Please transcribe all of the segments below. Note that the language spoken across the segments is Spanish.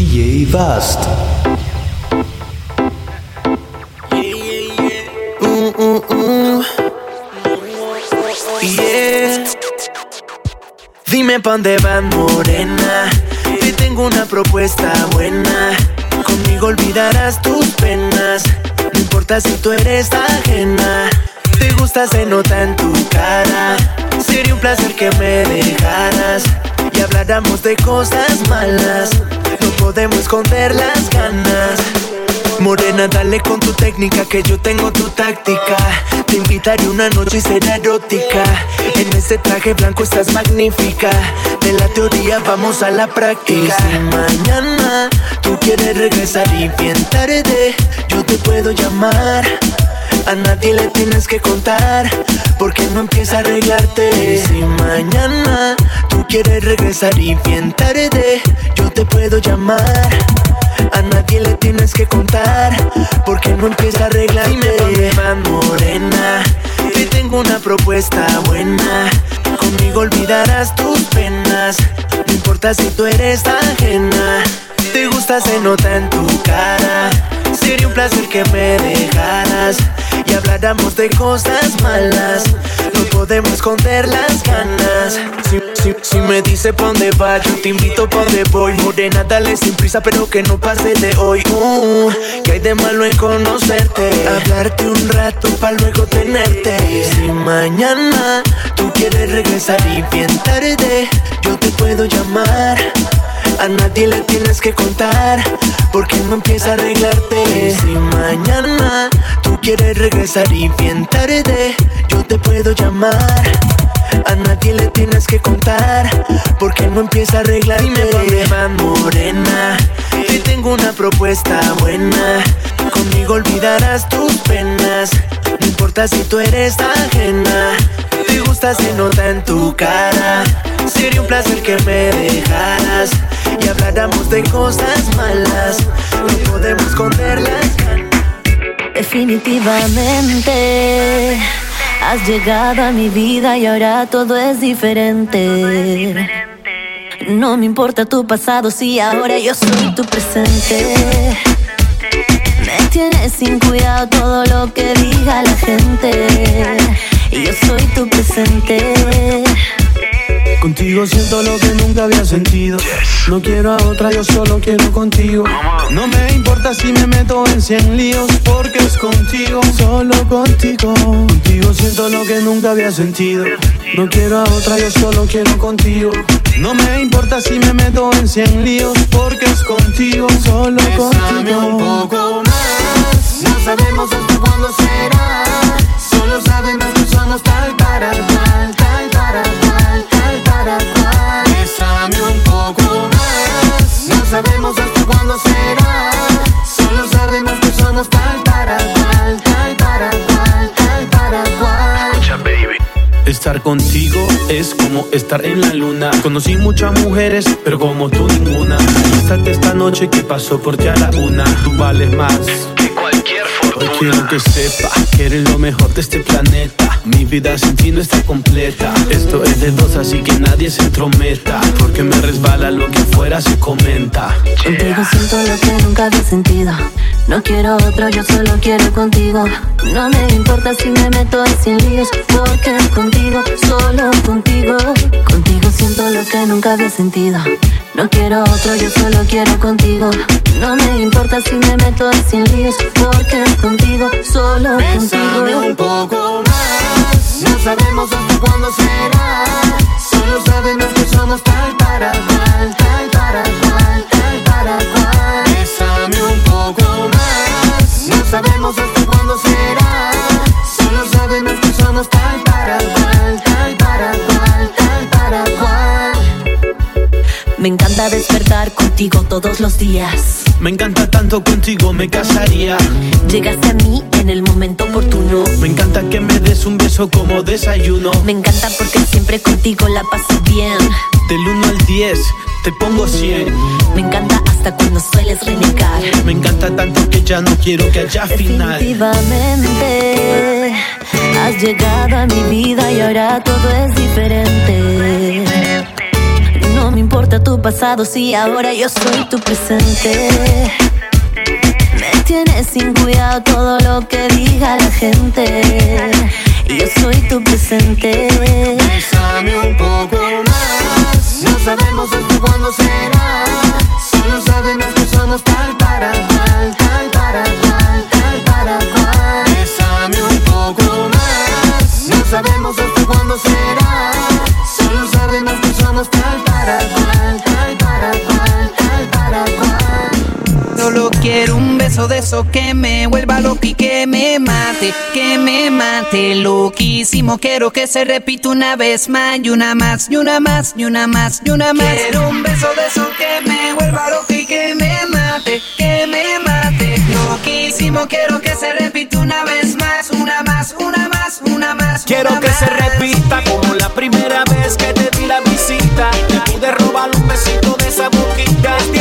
DJ Vast. Dime pa' dónde vas, morena. Te tengo una propuesta buena. Conmigo olvidarás tus penas. No importa si tú eres ajena. Te gusta, se nota en tu cara. Sería un placer que me dejaras. Y habláramos de cosas malas. No podemos esconder las ganas. Morena, dale con tu técnica que yo tengo tu táctica. Te invitaré una noche y será erótica. En ese traje blanco estás magnífica. De la teoría vamos a la práctica. Y si mañana tú quieres regresar y bien tarde, yo te puedo llamar. A nadie le tienes que contar, porque no empieza a arreglarte. Y si mañana quieres regresar y bien tarde, yo te puedo llamar. A nadie le tienes que contar, porque no empieza a arreglar. Dime dónde vas, morena. Te tengo una propuesta buena. Conmigo olvidarás tus penas. No importa si tú eres ajena. Te gusta, se nota en tu cara. Sería un placer que me dejaras y habláramos de cosas malas. Podemos esconder las ganas. Si, me dice pa' dónde va, yo te invito pa' dónde voy. Morena, dale sin prisa, pero que no pase de hoy. Uh, que hay de malo en conocerte. Hablarte un rato pa' luego tenerte. Y si mañana tú quieres regresar y bien tarde, yo te puedo llamar. A nadie le tienes que contar, porque no empieza a arreglarte. Y si mañana tú quieres regresar y bien tarde, yo te puedo llamar. A nadie le tienes que contar, porque no empieza a arreglar. Dime dónde vas, morena. Te tengo una propuesta buena. Conmigo olvidarás tus penas. No importa si tú eres ajena. Te gusta, se nota en tu cara. Sería un placer que me dejaras y habláramos de cosas malas. No podemos esconderlas. Definitivamente has llegado a mi vida y ahora todo es diferente. No me importa tu pasado si ahora yo soy tu presente. Me tienes sin cuidado todo lo que diga la gente. Y yo soy tu presente. Contigo siento lo que nunca había sentido. No quiero a otra, yo solo quiero contigo. No me importa si me meto en cien líos, porque es contigo, solo contigo. Contigo siento lo que nunca había sentido. No quiero a otra, yo solo quiero contigo. No me importa si me meto en cien líos, porque es contigo, solo Bésame contigo. un poco más. No sabemos hasta cuándo será. Solo sabemos que somos tal para tal, sabemos hasta cuándo será. Solo sabemos que somos tal para tal, tal para cual, tal para cual. Estar contigo es como estar en la luna. Conocí muchas mujeres, pero como tú ninguna. Alístate esta noche que pasó por ti a la una. Tú vales más. Hoy quiero que sepa que eres lo mejor de este planeta. Mi vida sin ti no está completa. Esto es de dos, así que nadie se entrometa. Porque me resbala lo que afuera se comenta. Contigo siento lo que nunca había sentido. No quiero otro, yo solo quiero contigo. No me importa si me meto en cien líos, porque contigo, solo contigo. Contigo siento lo que nunca había sentido. No quiero otro, yo solo quiero contigo. No me importa si me meto cien líos, porque es contigo, solo Bésame un contigo. poco más. No sabemos hasta cuándo será. Solo sabemos que somos tal para tal, tal para cual, tal para cual. Bésame un poco más. No sabemos hasta cuándo será. Solo sabemos que somos tal para tal, Me encanta despertar contigo todos los días. Me encanta tanto contigo, me casaría. Llegaste a mí en el momento oportuno. Me encanta que me des un beso como desayuno. Me encanta porque siempre contigo la paso bien. Del 1 al 10, te pongo 100. Me encanta hasta cuando sueles renegar. Me encanta tanto que ya no quiero que haya final. Definitivamente has llegado a mi vida y ahora todo es diferente. No me importa tu pasado si ahora yo soy tu presente. Me tienes sin cuidado todo lo que diga la gente. Yo soy tu presente. Bésame un poco más. No sabemos desde cuándo será. Solo sabemos que somos tal para tal, tal para tal, tal para. Bésame un poco más. No sabemos desde cuándo será. Solo sabemos que somos tal Solo quiero un beso de eso que me vuelva loco y que me mate, que me mate loquísimo. Quiero que se repita una vez más y una más y una más y una más y una más. Quiero un beso de eso que me vuelva loco y que me mate, que me mate loquísimo. Quiero que se repita una vez más, una más, una más, una más. Quiero una que se repita como la primera vez que te besito de esa boquita.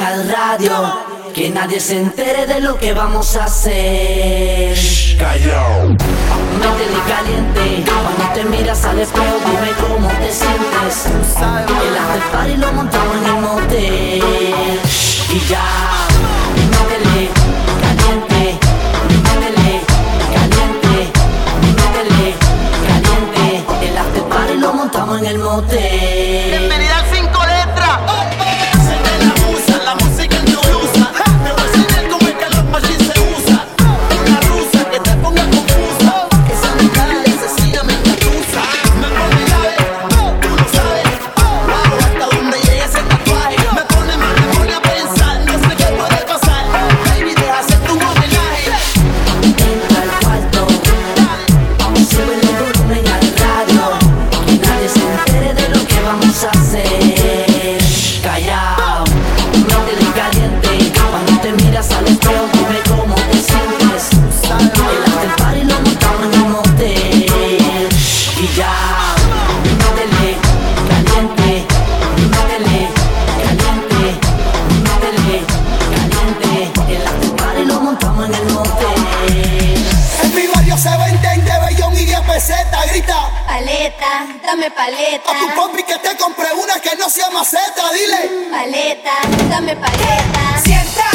al radio. Que nadie se entere de lo que vamos a hacer. Callao. Métele caliente. Cuando te miras al espejo, dime cómo te sientes. El after party lo montamos en el motel. Y ya. Métele caliente. Métele caliente. Métele caliente. El after party lo montamos en el motel. paleta, dile. Paleta, dame paleta. Sienta.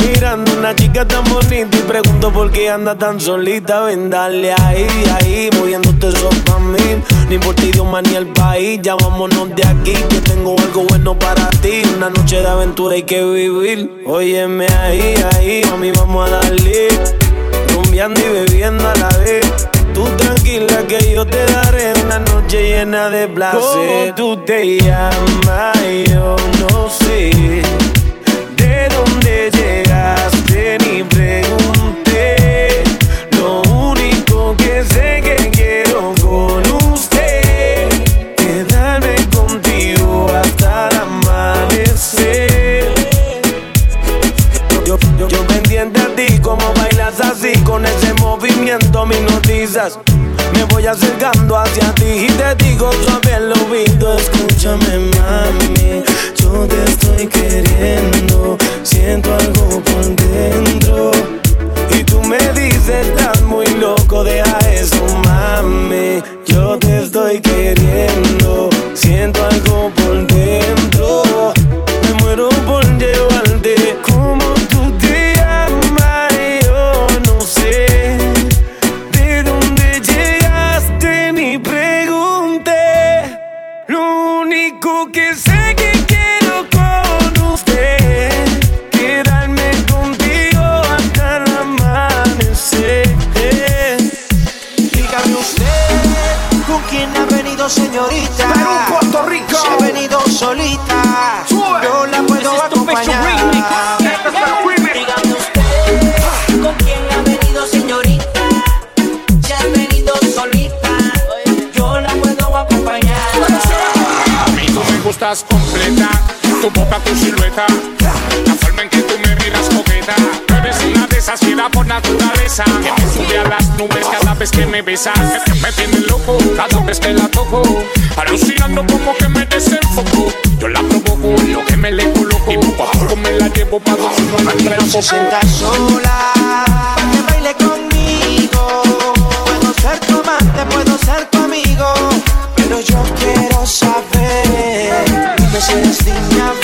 Mirando una chica tan bonita y pregunto por qué anda tan solita. Ven, dale ahí, ahí, moviéndote solo para mí. Ni por ti, Dios, ni el país. Ya vámonos de aquí, que tengo algo bueno para ti. Una noche de aventura hay que vivir. Óyeme ahí, ahí, a mí vamos a darle. Rumbeando y bebiendo a la vez. Tú tranquila que yo te daré una noche llena de placer. ¿Cómo tú te llamas? Yo no sé. acercando hacia ti y te digo suave el oído, escúchame mami, yo te estoy queriendo. tu boca, tu silueta, la forma en que tú me miras coqueta. Tú eres una de esas por naturaleza, que me sube a las nubes cada vez que me besas, que me tiene loco cada vez que la toco, alucinando como que me desenfoco. Yo la provoco, lo que me le coloco, y poco a poco me la llevo para dos, no me la sola, para que baile conmigo, puedo ser tu amante, puedo ser tu amigo, pero yo quiero saber. Just the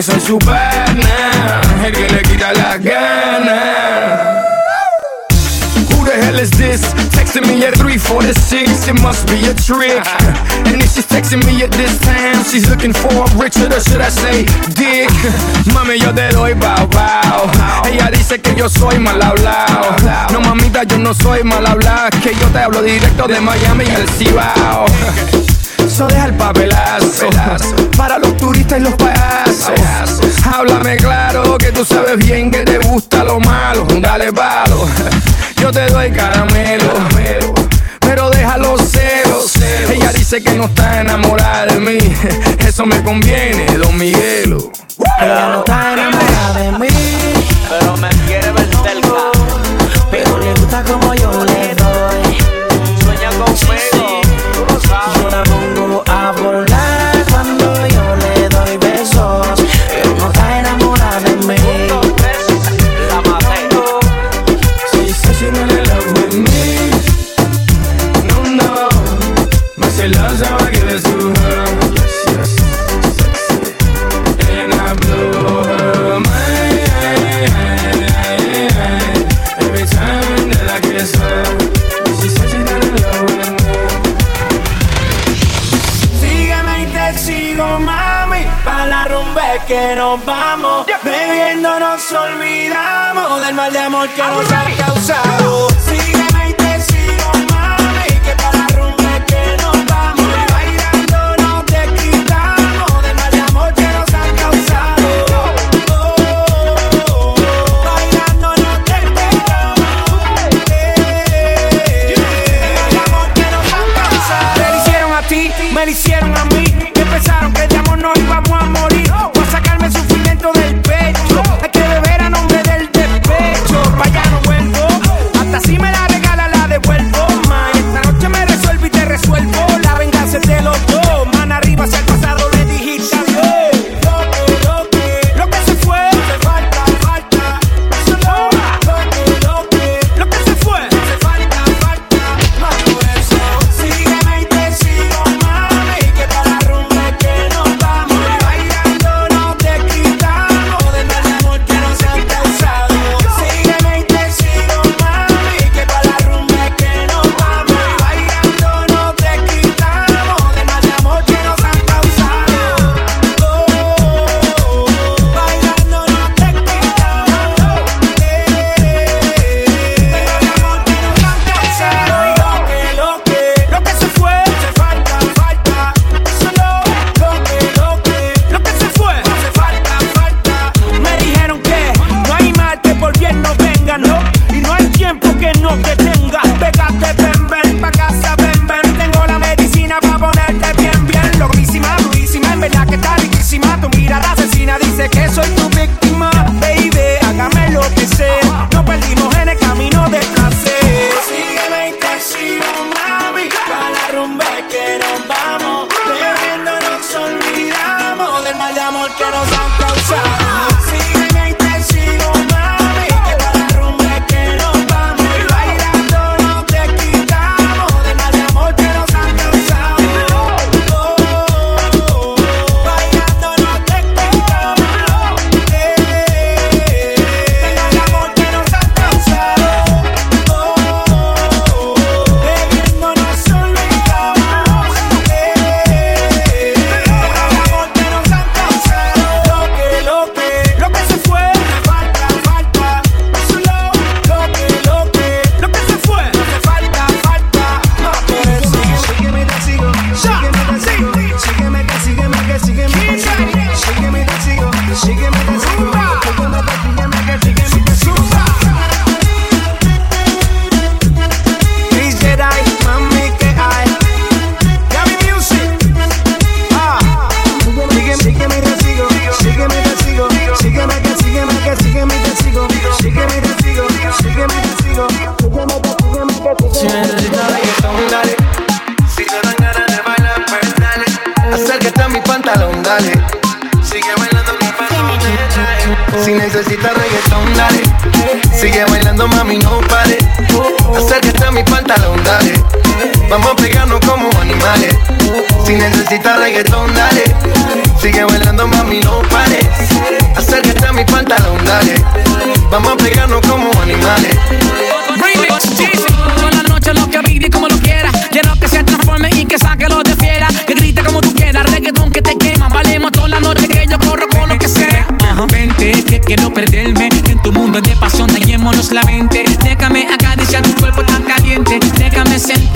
y son su pana, el que le quita las ganas. Who the hell is this? Texting me at 346, it must be a trick. And if she's texting me at this time, she's looking for a Richard, or should I say Dick? Mami, yo te doy bao bao. Ella dice que yo soy mal hablado. No, mamita, yo no soy mal hablado, que yo te hablo directo de Miami y el Cibao. So deja el papelazo, para los turistas y los payasos. Háblame claro que tú sabes bien que te gusta lo malo. Dale palo, yo te doy caramelo. Pero déjalo ceros. ceros. Ella dice que no está enamorada de mí. Eso me conviene, don Miguelo. Ella no está enamorada de mí. Pero me conmigo, mami, pa' la rumba que nos vamos. Bebiendo nos olvidamos del mal de amor que nos ha causado. que nos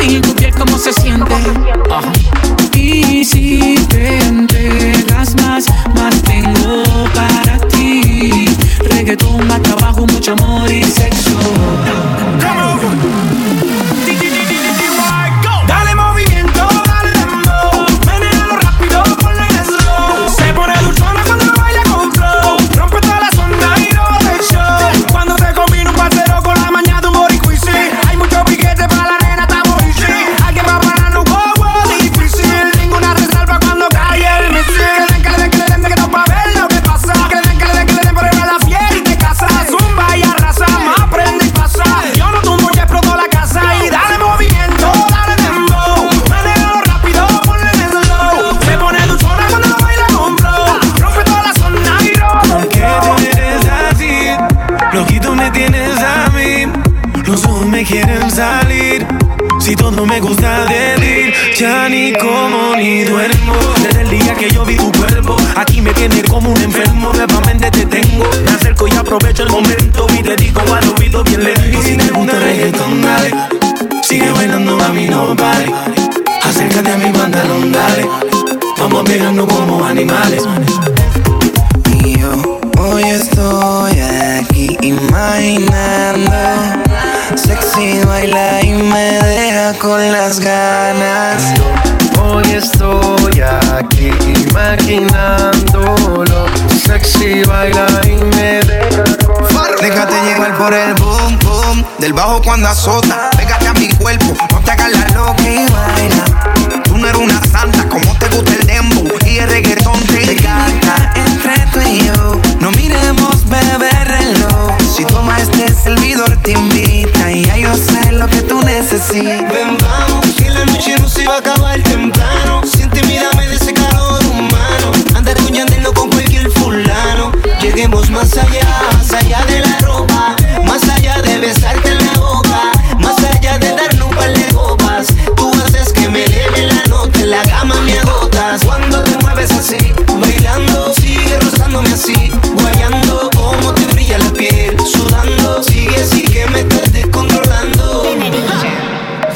feel Los ojos me quieren salir. Si todo me gusta de ti, ya ni como ni duermo. Desde el día que yo vi tu cuerpo, aquí me tiene como un enfermo. Nuevamente te tengo, me acerco y aprovecho el momento. Y te digo al oído bien lento. Y si te gusta reggaetón, dale. Sigue bailando, mami, no pare. Acércate a mi pantalón, dale. Vamos a pegarnos como animales. Y yo hoy estoy aquí imaginando Sexy baila y me deja con las ganas. Hoy estoy aquí imaginándolo. Sexy baila y me deja con Déjate llevar por el boom boom Del bajo cuando azota. Pégate a mi cuerpo, no te hagas la loca y baila. Tú no eres una santa, como te gusta el dembow Y el reggaetón te encanta. Entre tú y yo, no miremos bebé reloj. Si toma este servidor te invita Y ya yo sé lo que tú necesitas Ven, vamos, que la noche no se va a acabar temprano. Siente, mírame de ese calor humano. Andar cuñándolo con cualquier fulano. Lleguemos más allá, más allá de la ropa. Más allá de besarte en la boca. Más allá de darnos un par de copas. Tú haces que me eleve la nota. En la gama me agotas. Cuando te mueves así, bailando, sigue rozándome así.